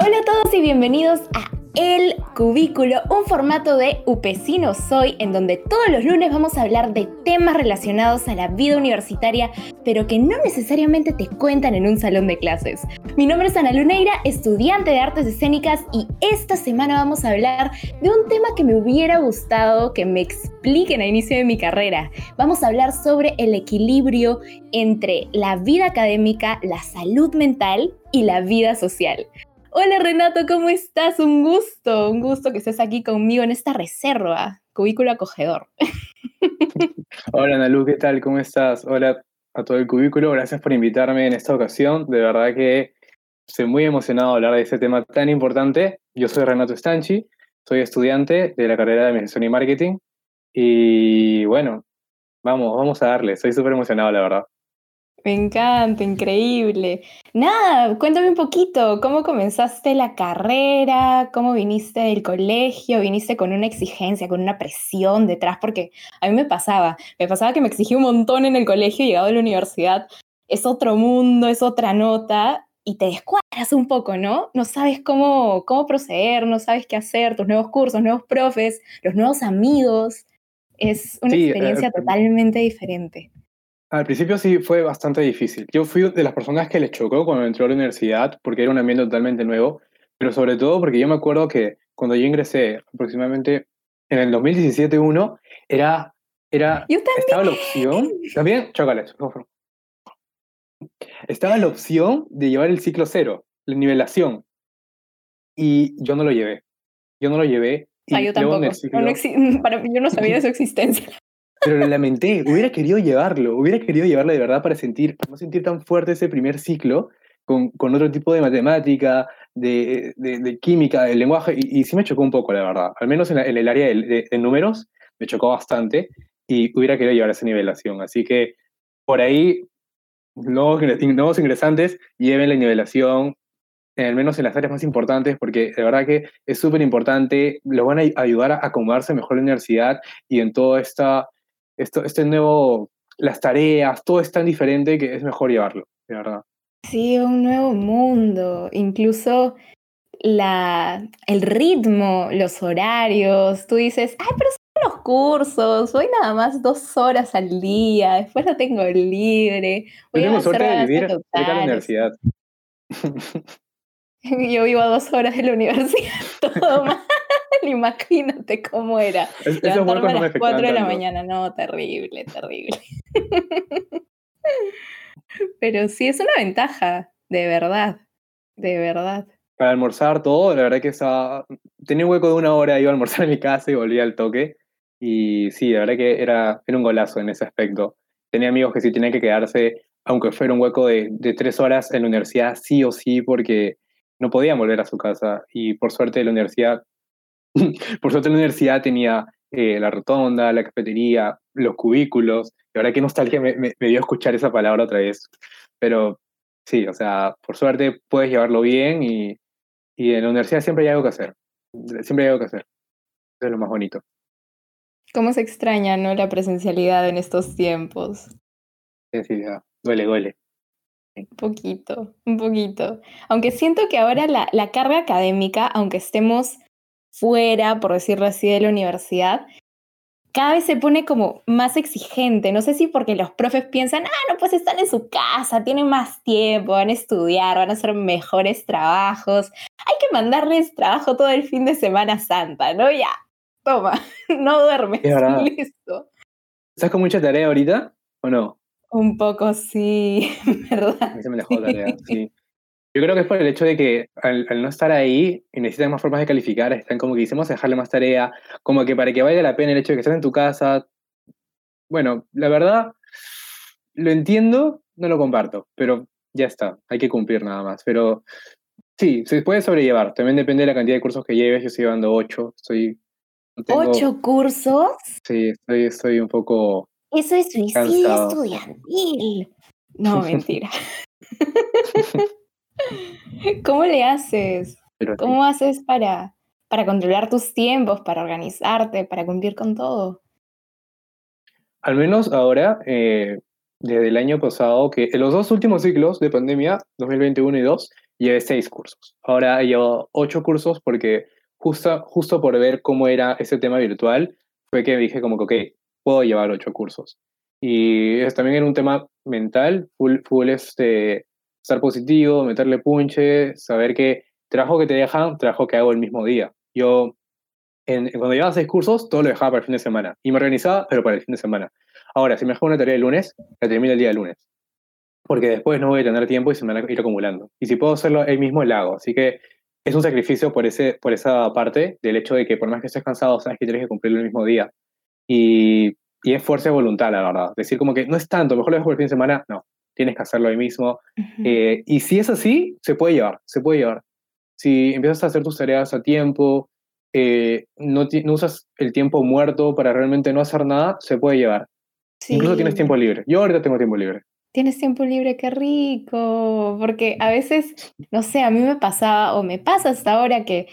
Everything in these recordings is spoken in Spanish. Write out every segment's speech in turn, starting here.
Hola a todos y bienvenidos a El Cubículo, un formato de Upecino Soy, en donde todos los lunes vamos a hablar de temas relacionados a la vida universitaria, pero que no necesariamente te cuentan en un salón de clases. Mi nombre es Ana Luneira, estudiante de artes escénicas, y esta semana vamos a hablar de un tema que me hubiera gustado que me expliquen a inicio de mi carrera. Vamos a hablar sobre el equilibrio entre la vida académica, la salud mental y la vida social. Hola Renato, ¿cómo estás? Un gusto, un gusto que estés aquí conmigo en esta reserva, cubículo acogedor. Hola Nalu, ¿qué tal? ¿Cómo estás? Hola a todo el cubículo, gracias por invitarme en esta ocasión. De verdad que estoy muy emocionado de hablar de este tema tan importante. Yo soy Renato Stanchi, soy estudiante de la carrera de Administración y Marketing. Y bueno, vamos, vamos a darle. Estoy súper emocionado, la verdad. Me encanta, increíble. Nada, cuéntame un poquito, ¿cómo comenzaste la carrera? ¿Cómo viniste del colegio? ¿Viniste con una exigencia, con una presión detrás? Porque a mí me pasaba, me pasaba que me exigía un montón en el colegio y llegado a la universidad. Es otro mundo, es otra nota y te descuadras un poco, ¿no? No sabes cómo, cómo proceder, no sabes qué hacer, tus nuevos cursos, nuevos profes, los nuevos amigos. Es una Sí, eh, experiencia totalmente diferente. Al principio sí fue bastante difícil. Yo fui de las personas que les chocó cuando entró a la universidad porque era un ambiente totalmente nuevo, pero sobre todo porque yo me acuerdo que cuando yo ingresé aproximadamente en el 2017-1, era, era, Yo estaba la opción, también, favor. Estaba la opción de llevar el ciclo cero, la nivelación, y yo no lo llevé. Yo no lo llevé. Y yo tampoco. ciclo- No, no para mí, yo no sabía de su existencia. Pero lo lamenté, hubiera querido llevarlo, hubiera querido llevarlo de verdad para sentir, para no sentir tan fuerte ese primer ciclo con, con otro tipo de matemática, de, de, de química, de lenguaje, y, y sí me chocó un poco, la verdad. Al menos en, la- en el área de, de- números me chocó bastante y hubiera querido llevar esa nivelación. Así que por ahí, nuevos, nuevos ingresantes, lleven la nivelación, al menos en las áreas más importantes, porque de verdad que es súper importante, los van a ayudar a acomodarse mejor en la universidad y en todo esta, esto, este nuevo, las tareas, todo es tan diferente que es mejor llevarlo, de verdad. Sí, un nuevo mundo. Incluso la, el ritmo, los horarios. Tú dices, ay, pero son los cursos. Voy nada más dos horas al día. Después lo tengo libre. Yo Voy a tengo suerte de vivir cerca de la totales". universidad. Yo vivo a dos horas de la universidad. Todo mal. Imagínate cómo era. Es- Levantarme a no las 4 de la mañana, no, terrible, terrible. Pero sí, es una ventaja, de verdad, de verdad. Para almorzar todo, la verdad que estaba... Tenía un hueco de una hora, iba a almorzar en mi casa y volvía al toque. Y sí, la verdad que era, era un golazo en ese aspecto. Tenía amigos que sí tenían que quedarse, aunque fuera un hueco de, de tres horas en la universidad, sí o sí, porque no podían volver a su casa. Y por suerte la universidad, por suerte la universidad tenía eh, la rotonda, la cafetería, los cubículos. La verdad que nostalgia me, me, me dio escuchar esa palabra otra vez. Pero sí, o sea, por suerte puedes llevarlo bien y, y en la universidad siempre hay algo que hacer. Siempre hay algo que hacer. Eso es lo más bonito. ¿Cómo se extraña, no, la presencialidad en estos tiempos? Sí, sí, ya. Duele, duele. Un poquito, un poquito. Aunque siento que ahora la, la carga académica, aunque estemos fuera, por decirlo así, de la universidad, cada vez se pone como más exigente. No sé si porque los profes piensan, ah, no, pues están en su casa, tienen más tiempo, van a estudiar, van a hacer mejores trabajos. Hay que mandarles trabajo todo el fin de Semana Santa, ¿no? Ya, toma, no duermes, listo. ¿Estás con mucha tarea ahorita o no? Un poco sí, A ¿verdad? mí se me dejó tarea, sí. Yo creo que es por el hecho de que al, al no estar ahí y necesitan más formas de calificar, están como que hicimos dejarle más tarea, como que para que valga la pena el hecho de que estés en tu casa. Bueno, la verdad, lo entiendo, no lo comparto, pero ya está, hay que cumplir nada más. Pero sí, se puede sobrellevar, también depende de la cantidad de cursos que lleves, yo estoy llevando ocho, estoy... tengo- ¿Ocho cursos? Sí, estoy, estoy un poco... Eso es suicidio Cansado. estudiantil. No, mentira. ¿Cómo le haces? ¿Cómo haces para, para controlar tus tiempos, para organizarte, para cumplir con todo? Al menos ahora, eh, desde el año pasado que en los dos últimos ciclos de pandemia, 2021 y 2, llevé seis cursos. Ahora llevo ocho cursos porque justo, justo por ver cómo era ese tema virtual, fue que dije como que, ok, puedo llevar ocho cursos. Y es también era un tema mental, full, full este, estar positivo, meterle punche, saber que trabajo que te dejan, trabajo que hago el mismo día. Yo, en, cuando llevaba seis cursos, todo lo dejaba para el fin de semana. Y me organizaba, pero para el fin de semana. Ahora, si me dejo una tarea el lunes, la termino el día lunes. Porque después no voy a tener tiempo y se me van a ir acumulando. Y si puedo hacerlo el mismo, lo hago. Así que es un sacrificio por, ese, por esa parte del hecho de que por más que estés cansado, sabes que tienes que cumplirlo el mismo día. Y, y es fuerza de voluntad, la verdad. Decir como que no es tanto, mejor lo dejo por el fin de semana. No, tienes que hacerlo ahí mismo. Eh, y si es así, se puede llevar, se puede llevar. Si empiezas a hacer tus tareas a tiempo, eh, no, no, usas el tiempo muerto para realmente no hacer nada, se puede llevar. Incluso tienes tiempo libre. Yo ahorita tengo tiempo libre. Tienes tiempo libre, qué rico. Porque a veces, no sé, a mí me pasaba o me pasa hasta ahora que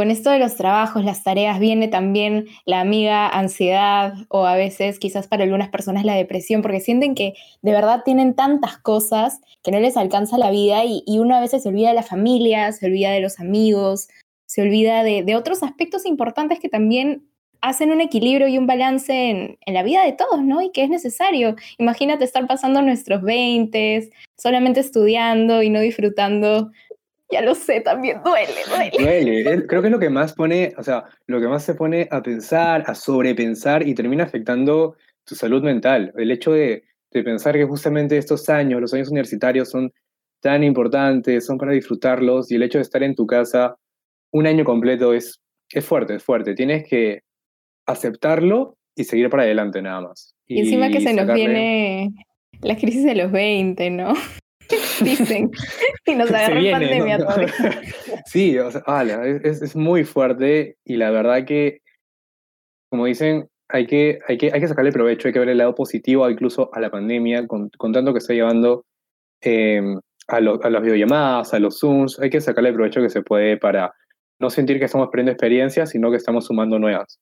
con esto de los trabajos, las tareas, viene también la amiga ansiedad o a veces quizás para algunas personas la depresión, porque sienten que de verdad tienen tantas cosas que no les alcanza la vida y, uno a veces se olvida de la familia, se olvida de los amigos, se olvida de, otros aspectos importantes que también hacen un equilibrio y un balance en, en, la vida de todos, ¿no? Y que es necesario. Imagínate estar pasando nuestros 20, solamente estudiando y no disfrutando ya lo sé, también duele, duele. Duele. Creo que es lo que más pone, o sea, lo que más se pone a pensar, a sobrepensar y termina afectando tu salud mental. El hecho de, de pensar que justamente estos años, los años universitarios, son tan importantes, son para disfrutarlos y el hecho de estar en tu casa un año completo es, es fuerte, es fuerte. Tienes que aceptarlo y seguir para adelante nada más. Y, encima que se nos viene la crisis de los 20, ¿no? dicen, y nos agarra pandemia Sí, o sea, es, es, muy fuerte y la verdad que, como dicen, hay que, hay, que, hay que sacarle provecho, hay que ver el lado positivo incluso a la pandemia, con, con tanto que está llevando em, a, a las videollamadas, a los Zooms, hay que sacarle provecho que se puede para no sentir que estamos perdiendo experiencias, sino que estamos sumando nuevas.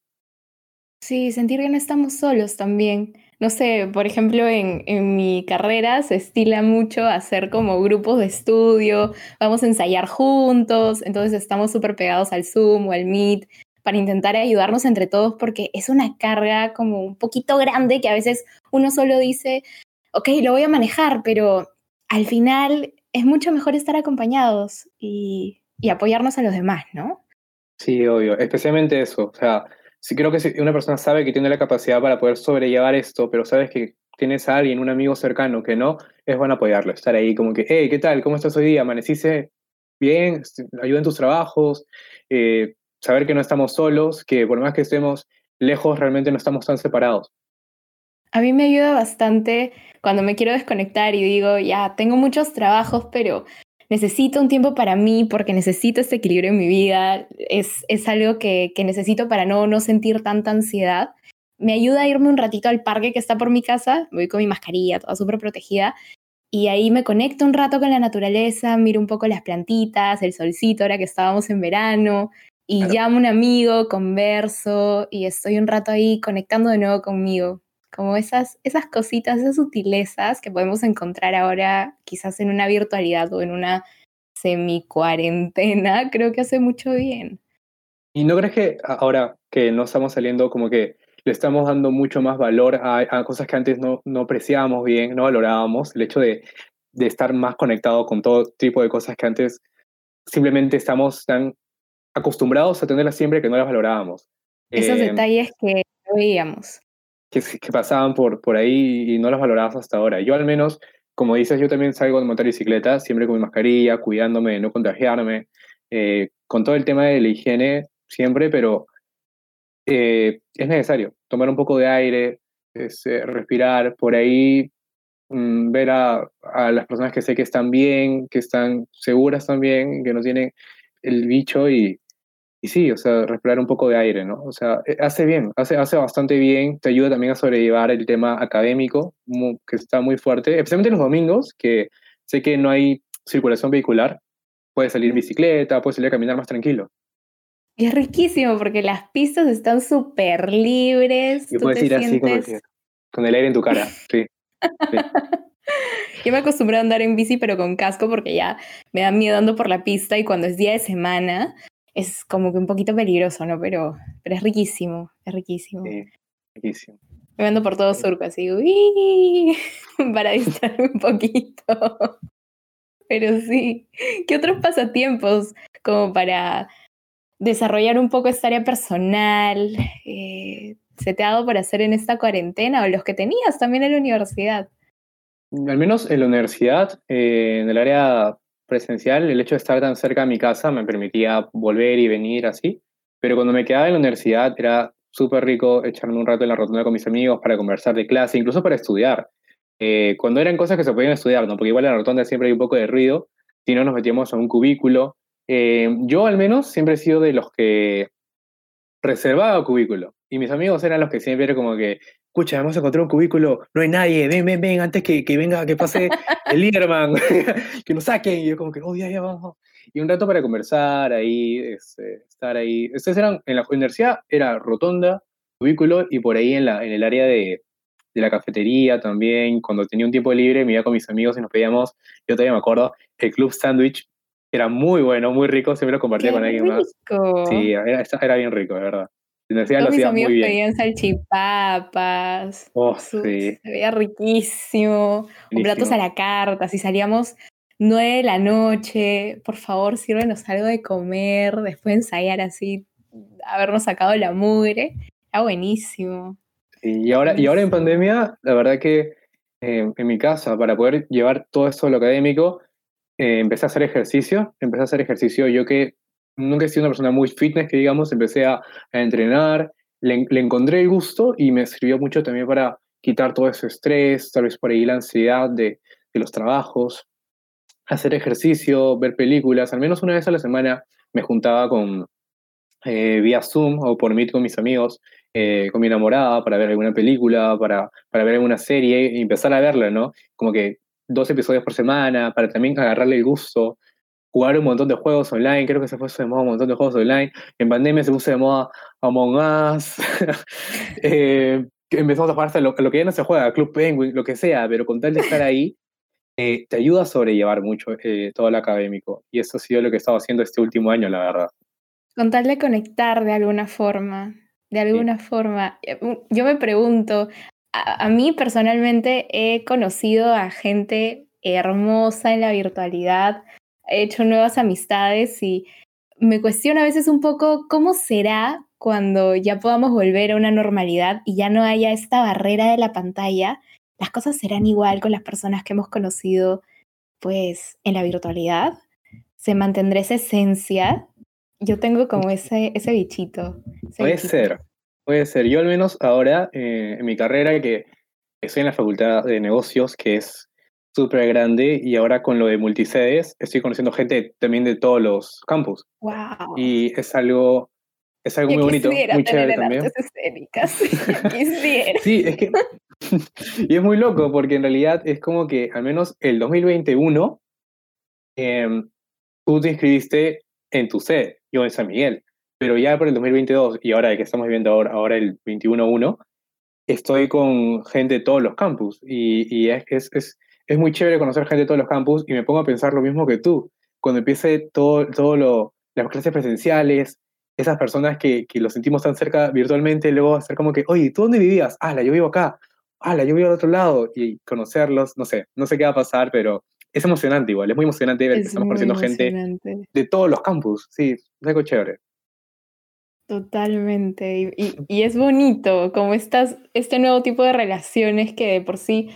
Sí, sentir que no estamos solos también no sé, por ejemplo, en, en, mi carrera se estila mucho hacer como grupos de estudio, vamos a ensayar juntos, entonces estamos súper pegados al Zoom o al Meet para intentar ayudarnos entre todos porque es una carga como un poquito grande que a veces uno solo dice, ok, lo voy a manejar, pero al final es mucho mejor estar acompañados y, y apoyarnos a los demás, ¿no? Sí, obvio, especialmente eso, o sea, sí creo que si una persona sabe que tiene la capacidad para poder sobrellevar esto, pero sabes que tienes a alguien, un amigo cercano que no, es bueno apoyarlo, estar ahí como que, hey, ¿qué tal? ¿Cómo estás hoy día? ¿Amaneciste bien? Este, ¿Ayuda en tus trabajos? Eh, saber que no estamos solos, que por más que estemos lejos, realmente no estamos tan separados. A mí me ayuda bastante cuando me quiero desconectar y digo, ya, tengo muchos trabajos, pero necesito un tiempo para mí porque necesito este equilibrio en mi vida, es, es algo que, que, necesito para no, no sentir tanta ansiedad. Me ayuda a irme un ratito al parque que está por mi casa, voy con mi mascarilla, toda súper protegida, y ahí me conecto un rato con la naturaleza, miro un poco las plantitas, el solcito, ahora que estábamos en verano, y llamo a un amigo, converso, y estoy un rato ahí conectando de nuevo conmigo como esas, esas cositas, esas sutilezas que podemos encontrar ahora quizás en una virtualidad o en una semi-cuarentena, creo que hace mucho bien. ¿Y no crees que ahora que no estamos saliendo como que le estamos dando mucho más valor a, cosas que antes no, no apreciábamos bien, no valorábamos? El hecho de, de estar más conectado con todo tipo de cosas que antes simplemente estamos tan acostumbrados a tenerlas siempre que no las valorábamos. Esos eh, detalles que no veíamos que, pasaban por, por ahí y no las valorabas hasta ahora. Yo al menos, como dices, yo también salgo de montar bicicleta, siempre con mi mascarilla, cuidándome de no contagiarme, eh, con todo el tema de la higiene siempre, pero eh, es necesario tomar un poco de aire, eh, respirar, por ahí mm, ver a, a, las personas que sé que están bien, que están seguras también, que no tienen el bicho y, y sí, o sea, respirar un poco de aire, ¿no? O sea, eh, hace bien, hace, hace bastante bien, te ayuda también a sobrellevar el tema académico, que está muy fuerte, especialmente los domingos, que sé que no hay circulación vehicular, puedes salir en bicicleta, puedes salir a caminar más tranquilo. Y es riquísimo porque las pistas están súper libres. Y puedes ir así con el aire en tu cara, sí. Yo me acostumbré a andar en bici, pero con casco, porque ya me da miedo andando por la pista y cuando es día de semana es como que un poquito peligroso, ¿no? Pero, pero es riquísimo, es riquísimo. Sí, riquísimo. Me ando por todo surco así, uy, para distraerme un poquito. Pero sí, ¿qué otros pasatiempos como para desarrollar un poco esta área personal eh, se te ha dado por hacer en esta cuarentena o los que tenías también en la universidad? Al menos en la universidad, eh, en el área presencial, el hecho de estar tan cerca de mi casa me permitía volver y venir así. Pero cuando me quedaba en la universidad era súper rico echarme un rato en la rotonda con mis amigos para conversar de clase, incluso para estudiar. Eh, cuando eran cosas que se podían estudiar, ¿no? porque igual en la rotonda siempre hay un poco de ruido, si no nos metíamos a un cubículo. Eh, yo al menos siempre he sido de los que reservaba cubículo. Y mis amigos eran los que siempre era como que, escucha, vamos a encontrar un cubículo, no hay nadie, ven, ven, ven, antes que, que venga, que pase el Liderman, que nos saquen. Y yo como que, oh, ya, ya, vamos. Y un rato para conversar ahí, este, estar ahí. Ustedes eran, en la universidad era rotonda, cubículo, y por ahí en, la, en el área de, de la cafetería también, cuando tenía un tiempo libre, me iba con mis amigos y nos pedíamos, yo todavía me acuerdo, el Club Sandwich, era muy bueno, muy rico, siempre lo compartía con alguien más. Sí, era, era bien rico, de verdad. Todos mis amigos pedían salchipapas. Oh, sí. Se veía riquísimo. Con platos a la carta. Si salíamos nueve de la noche, por favor, sírvenos algo de comer. Después ensayar así, habernos sacado la mugre. Era buenísimo. y, ahora, y ahora en pandemia, la verdad que eh, en mi casa, para poder llevar todo esto a lo académico, eh, empecé a hacer ejercicio. Empecé a hacer ejercicio yo que nunca he sido una persona muy fitness, que digamos, empecé a, entrenar, le, encontré el gusto y me sirvió mucho también para quitar todo ese estrés, tal vez por ahí la ansiedad de, de los trabajos, hacer ejercicio, ver películas, al menos una vez a la semana me juntaba con eh, vía Zoom o por Meet con mis amigos, eh, con mi enamorada para ver alguna película, para, para ver alguna serie y empezar a verla, ¿no? Como que dos episodios por semana, para también agarrarle el gusto jugar un montón de juegos online, creo que se puso de moda un montón de juegos online. En pandemia se puso de moda Among Us. eh, empezamos a jugar hasta lo, que ya no se juega, Club Penguin, lo que sea, pero con tal de estar ahí, eh, te ayuda a sobrellevar mucho eh, todo lo académico. Y eso ha sido lo que he estado haciendo este último año, la verdad. Con tal de conectar de alguna forma, de alguna forma. Eh, yo me pregunto, a mí personalmente he conocido a gente hermosa en la virtualidad, he hecho nuevas amistades y me cuestiono a veces un poco cómo será cuando ya podamos volver a una normalidad y ya no haya esta barrera de la pantalla. Las cosas serán igual con las personas que hemos conocido pues en la virtualidad. Se mantendrá esa esencia. Yo tengo como ese, ese bichito. puede ser, puede ser. Yo al menos ahora eh, en mi carrera que estoy en la facultad de negocios, que es súper grande y ahora con lo de multisedes estoy conociendo gente también de todos los campus. Wow. Y es algo, es algo muy bonito, muy chévere también. sí, es que y es muy loco porque en realidad es como que al menos el 2021 em, tú te inscribiste en tu sede, yo en San Miguel, pero ya por el 2022 y ahora el que estamos viviendo ahora, ahora el 21-1, estoy con gente de todos los campus y, y es, es, es es muy chévere conocer gente de todos los campus y me pongo a pensar lo mismo que tú. Cuando empiece todo, todo lo, las clases presenciales, esas personas que, que lo sentimos tan cerca virtualmente, luego hacer como que, oye, ¿tú dónde vivías? Ah, yo vivo acá. Ah, yo vivo al otro lado. Y conocerlos, no sé, no sé qué va a pasar, pero es emocionante igual, es muy emocionante ver que estamos conociendo gente de todos los campus. Sí, es algo chévere. Totalmente. Y, y, es bonito como estas, este nuevo tipo de relaciones que de por sí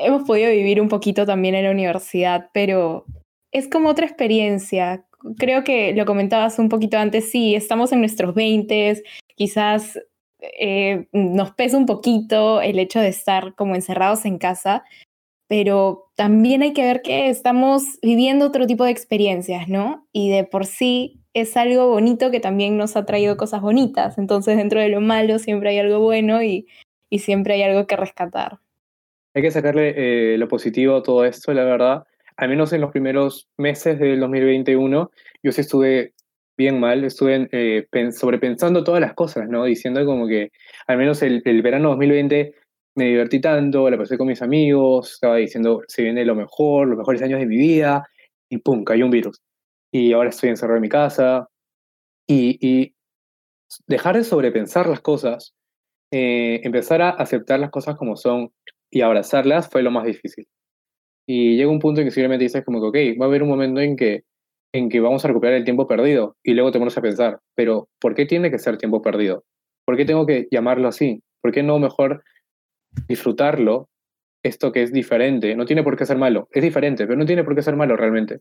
hemos podido vivir un poquito también en la universidad, pero es como otra experiencia. Creo que lo comentabas un poquito antes, sí, estamos en nuestros 20, quizás eh, nos pesa un poquito el hecho de estar como encerrados en casa, pero también hay que ver que estamos viviendo otro tipo de experiencias, ¿no? Y de por sí es algo bonito que también nos ha traído cosas bonitas, entonces dentro de lo malo siempre hay algo bueno y, y siempre hay algo que rescatar hay que sacarle eh, lo positivo a todo esto, la verdad. Al menos en los primeros meses del 2021, yo sí estuve bien mal, estuve eh, sobrepensando todas las cosas, ¿no? Diciendo como que al menos el, el verano 2020 me divertí tanto, la pasé con mis amigos, estaba diciendo, se viene lo mejor, los mejores años de mi vida, y pum, cayó un virus. Y ahora estoy encerrado en mi casa. Y, y dejar de sobrepensar las cosas, eh, empezar a aceptar las cosas como son y abrazarlas fue lo más difícil. Y llega un punto en que simplemente dices como que, ok, va a haber un momento en que, en que vamos a recuperar el tiempo perdido y luego te pones a pensar, pero ¿por qué tiene que ser tiempo perdido? ¿Por qué tengo que llamarlo así? ¿Por qué no mejor disfrutarlo, esto que es diferente? No tiene por qué ser malo, es diferente, pero no tiene por qué ser malo realmente.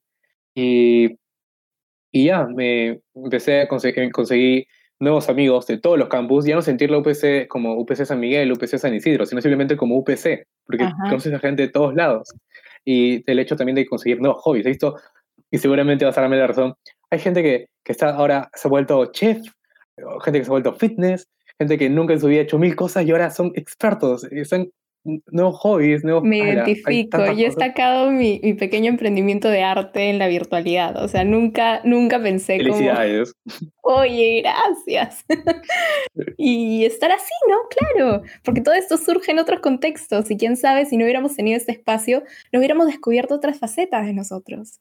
Y, y ya, me empecé a conseguir, conseguí nuevos amigos de todos los campus, ya no sentir la UPC como UPC San Miguel, UPC San Isidro, sino simplemente como UPC, porque Ajá. conoces a gente de todos lados. Y el hecho también de conseguir nuevos hobbies. He visto, y seguramente vas a darme la razón, hay gente que, que está ahora se ha vuelto chef, gente que se ha vuelto fitness, gente que nunca en su vida ha hecho mil cosas y ahora son expertos, son nuevos hobbies, nuevos... Me identifico. Yo he cosas. sacado mi, mi pequeño emprendimiento de arte en la virtualidad. O sea, nunca, nunca pensé como, Felicidades. oye, gracias. y estar así, ¿no? Claro, porque todo esto surge en otros contextos y quién sabe si no hubiéramos tenido este espacio, no hubiéramos descubierto otras facetas de nosotros.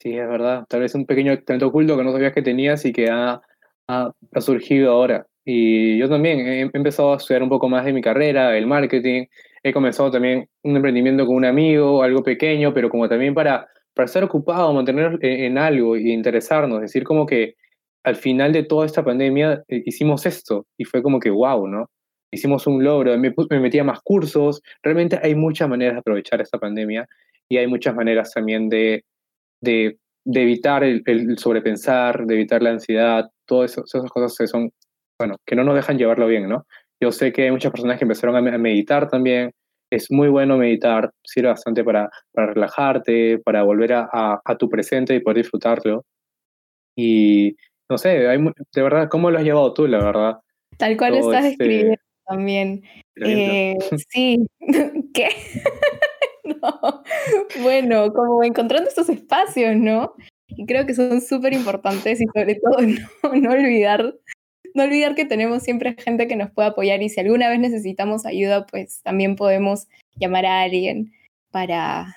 Sí, es verdad. Tal vez un pequeño talento oculto que no sabías que tenías y que ha, ha, ha surgido ahora. Y yo también he empezado a estudiar un poco más de mi carrera, el marketing. He comenzado también un emprendimiento con un amigo, algo pequeño, pero como también para, para estar ocupado, mantenernos en, en algo y interesarnos. decir, como que al final de toda esta pandemia eh, hicimos esto y fue como que wow, ¿no? Hicimos un logro, me, me metí a más cursos. Realmente hay muchas maneras de aprovechar esta pandemia y hay muchas maneras también de, de, de evitar el, el sobrepensar, de evitar la ansiedad, todas esas, esas cosas que son, bueno, que no nos dejan llevarlo bien, ¿no? Yo sé que hay muchas personas que empezaron a, me- a meditar también. Es muy bueno meditar, sirve bastante para, para relajarte, para volver a, a, a tu presente y poder disfrutarlo. Y no sé, hay, de verdad, ¿cómo lo has llevado tú, la verdad? Tal cual Todo estás este describiendo también. Eh, sí, ¿qué? No. Bueno, como encontrando estos espacios, ¿no? Y creo que son súper importantes y sobre todo no, no olvidar, no olvidar que tenemos siempre gente que nos puede apoyar y si alguna vez necesitamos ayuda, pues también podemos llamar a alguien para,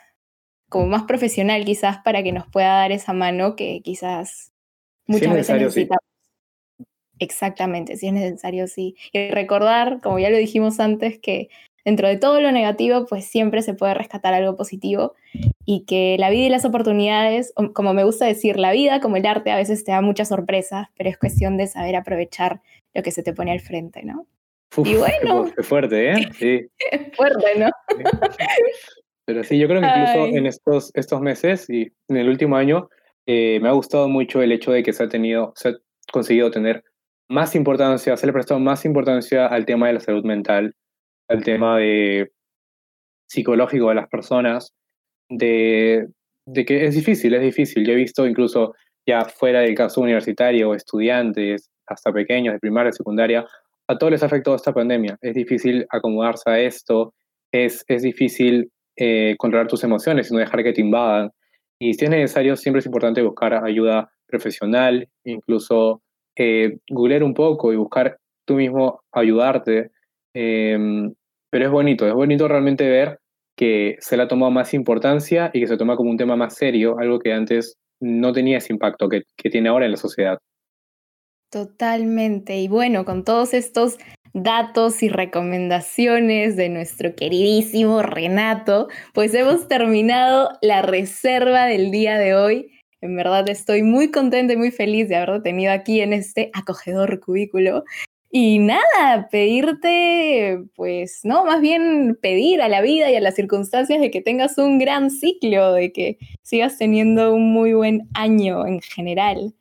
como más profesional quizás, para que nos pueda dar esa mano que quizás muchas es veces necesario, sí. necesitamos. Exactamente, si es necesario, sí. Y recordar, como ya lo dijimos antes, que dentro de todo lo negativo, pues siempre se puede rescatar algo positivo y que la vida y las oportunidades, como me gusta decir, la vida como el arte a veces te da muchas sorpresas, pero es cuestión de saber aprovechar lo que se te pone al frente, ¿no? Uf, Y bueno. qué fuerte, ¿eh? Sí. Fuerte, ¿no? Pero sí, yo creo que incluso Ay. en estos, estos meses y en el último año eh, me ha gustado mucho el hecho de que se ha tenido, se ha conseguido tener más importancia, se le ha prestado más importancia al tema de la salud mental, al tema de psicológico de las personas, de, de que es difícil, es difícil. Yo he visto incluso ya fuera del caso universitario, estudiantes, hasta pequeños de primaria, secundaria, a todos les ha afectado esta pandemia. Es difícil acomodarse a esto, es, es difícil eh, controlar tus emociones y no dejar que te invadan. Y si es necesario, siempre es importante buscar ayuda profesional, incluso eh, googlear un poco y buscar tú mismo ayudarte. Eh, pero es bonito, es bonito realmente ver que se le ha tomado más importancia y que se toma como un tema más serio, algo que antes no tenía ese impacto que, que tiene ahora en la sociedad. Totalmente. Y bueno, con todos estos datos y recomendaciones de nuestro queridísimo Renato, pues hemos terminado la reserva del día de hoy. En verdad estoy muy contenta y muy feliz de haberlo tenido aquí en este acogedor cubículo. Y nada, pedirte, pues, no, más bien pedir a la vida y a las circunstancias de que tengas un gran ciclo, de que sigas teniendo un muy buen año en general.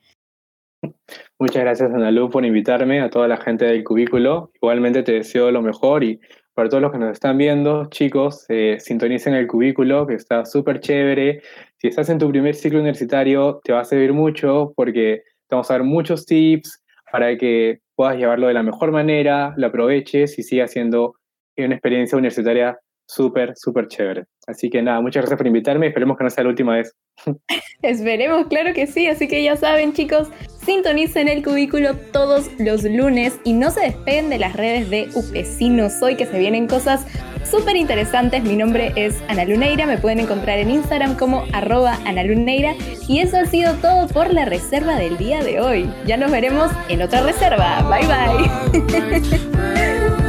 Muchas gracias, Analu, por invitarme, a toda la gente del cubículo. Igualmente te deseo lo mejor y para todos los que nos están viendo, chicos, eh, sintonicen el cubículo, que está súper chévere. Si estás en tu primer ciclo universitario, te va a servir mucho porque te vamos a dar muchos tips para que puedas llevarlo de la mejor manera, lo aproveches y siga siendo una experiencia universitaria súper, súper chévere. Así que nada, muchas gracias por invitarme. Esperemos que no sea la última vez. Esperemos, claro que sí. Así que ya saben, chicos, sintonicen el cubículo todos los lunes y no se despeguen de las redes de Upecino Soy, que se vienen cosas súper interesantes. Mi nombre es Ana Luneira. Me pueden encontrar en Instagram como arroba Ana Luneira. Y eso ha sido todo por la reserva del día de hoy. Ya nos veremos en otra reserva. Bye bye.